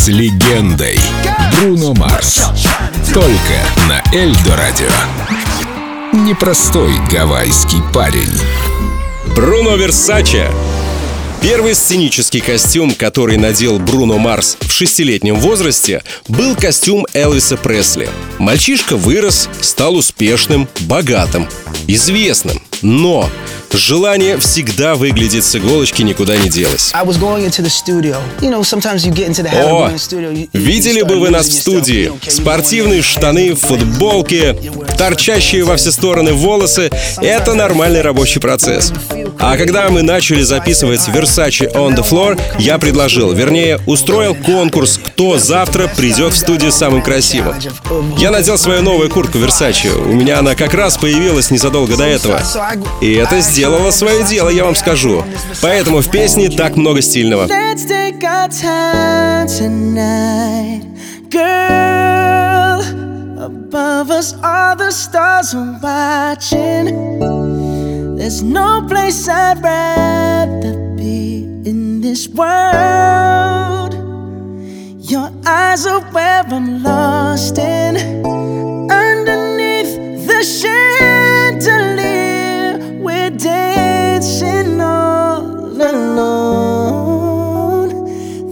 с легендой Бруно Марс. Только на Эльдо Радио. Непростой гавайский парень. Бруно Версаче Первый сценический костюм, который надел Бруно Марс в шестилетнем возрасте, был костюм Элвиса Пресли. Мальчишка вырос, стал успешным, богатым, известным. Но желание всегда выглядеть с иголочки никуда не делось. О, видели бы вы нас в студии. Спортивные штаны, футболки, торчащие во все стороны волосы — это нормальный рабочий процесс. А когда мы начали записывать Versace on the Floor, я предложил, вернее, устроил конкурс, кто завтра придет в студию самым красивым. Я надел свою новую куртку Versace. У меня она как раз появилась незадолго до этого. И это сделало свое дело, я вам скажу. Поэтому в песне так много стильного. above us all the stars are watching. There's no place I'd rather be in this world. Your eyes are where I'm lost in. dancing all alone.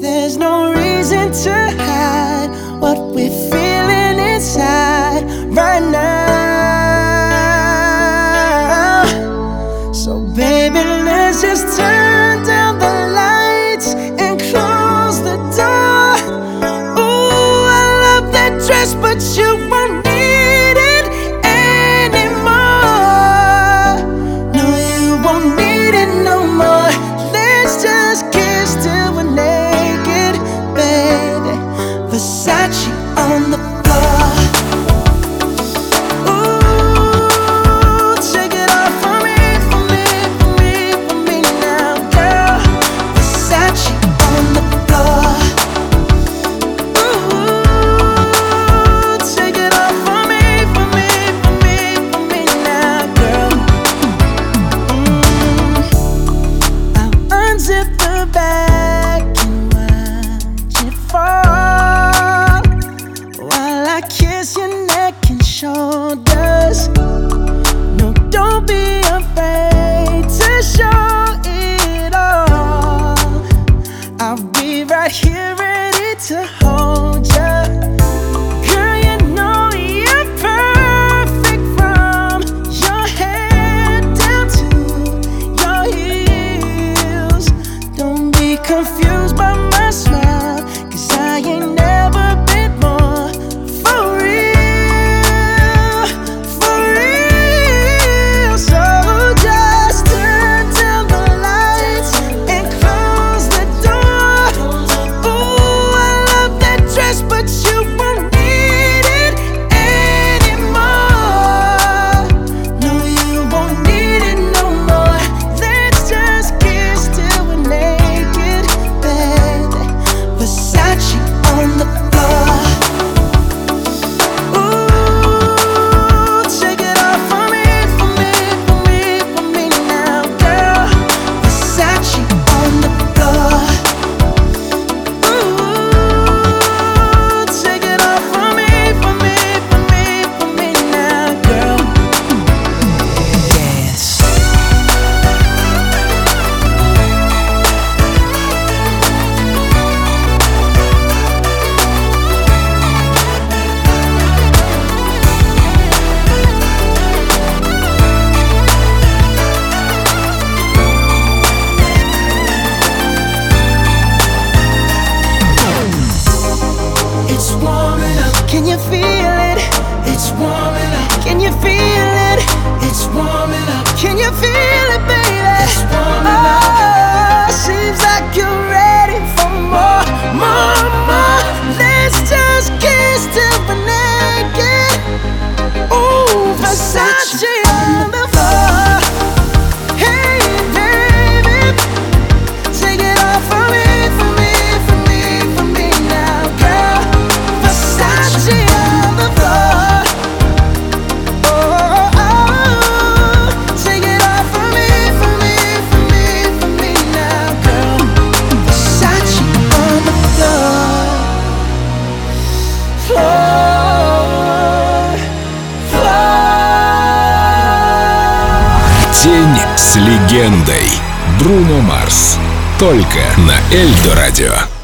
There's no reason to hide what we're feeling inside right now. So, baby, let's just turn down the lights and close the door. Ooh, I love that dress, but you. bed. it's warming up. Can you feel? День с легендой. Бруно Марс. Только на Эльдо Радио.